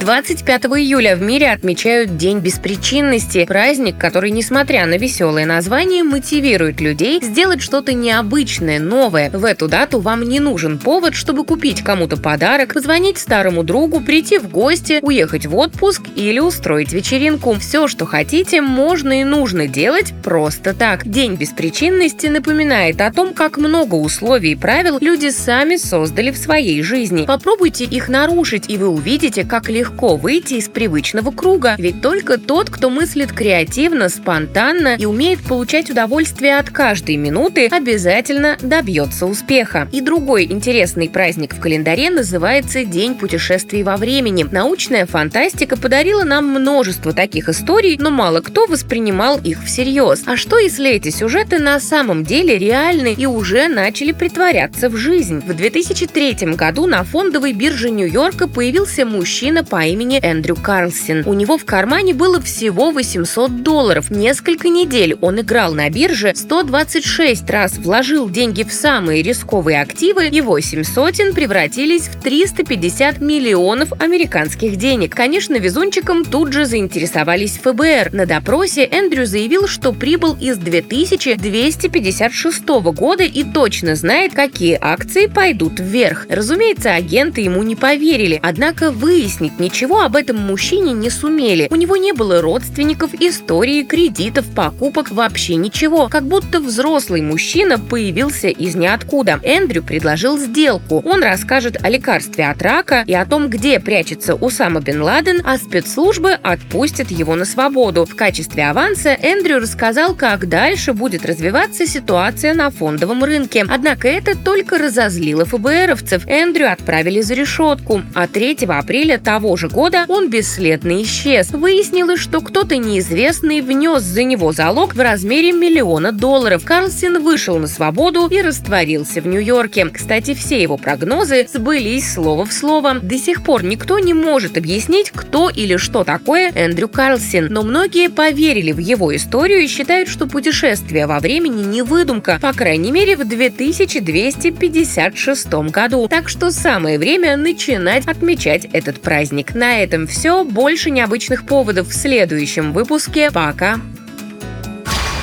25 июля в мире отмечают День беспричинности, праздник, который, несмотря на веселое название, мотивирует людей сделать что-то необычное, новое. В эту дату вам не нужен повод, чтобы купить кому-то подарок, позвонить старому другу, прийти в гости, уехать в отпуск или устроить вечеринку. Все, что хотите, можно и нужно делать просто так. День беспричинности напоминает о том, как много условий и правил люди сами создали в своей жизни. Попробуйте их нарушить, и вы увидите, как легко легко выйти из привычного круга, ведь только тот, кто мыслит креативно, спонтанно и умеет получать удовольствие от каждой минуты, обязательно добьется успеха. И другой интересный праздник в календаре называется День путешествий во времени. Научная фантастика подарила нам множество таких историй, но мало кто воспринимал их всерьез. А что если эти сюжеты на самом деле реальны и уже начали притворяться в жизнь? В 2003 году на фондовой бирже Нью-Йорка появился мужчина по имени Эндрю Карлсон. У него в кармане было всего 800 долларов. Несколько недель он играл на бирже, 126 раз вложил деньги в самые рисковые активы, и 8 сотен превратились в 350 миллионов американских денег. Конечно, везунчиком тут же заинтересовались ФБР. На допросе Эндрю заявил, что прибыл из 2256 года и точно знает, какие акции пойдут вверх. Разумеется, агенты ему не поверили, однако выяснить ничего об этом мужчине не сумели. У него не было родственников, истории, кредитов, покупок, вообще ничего. Как будто взрослый мужчина появился из ниоткуда. Эндрю предложил сделку. Он расскажет о лекарстве от рака и о том, где прячется Усама бен Ладен, а спецслужбы отпустят его на свободу. В качестве аванса Эндрю рассказал, как дальше будет развиваться ситуация на фондовом рынке. Однако это только разозлило ФБРовцев. Эндрю отправили за решетку. А 3 апреля того же года он бесследно исчез. Выяснилось, что кто-то неизвестный внес за него залог в размере миллиона долларов. Карлсон вышел на свободу и растворился в Нью-Йорке. Кстати, все его прогнозы сбылись слово в слово. До сих пор никто не может объяснить, кто или что такое Эндрю Карлсон, но многие поверили в его историю и считают, что путешествие во времени не выдумка, по крайней мере в 2256 году. Так что самое время начинать отмечать этот праздник. На этом все. Больше необычных поводов в следующем выпуске. Пока.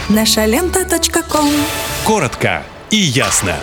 Наша лента. Коротко и ясно.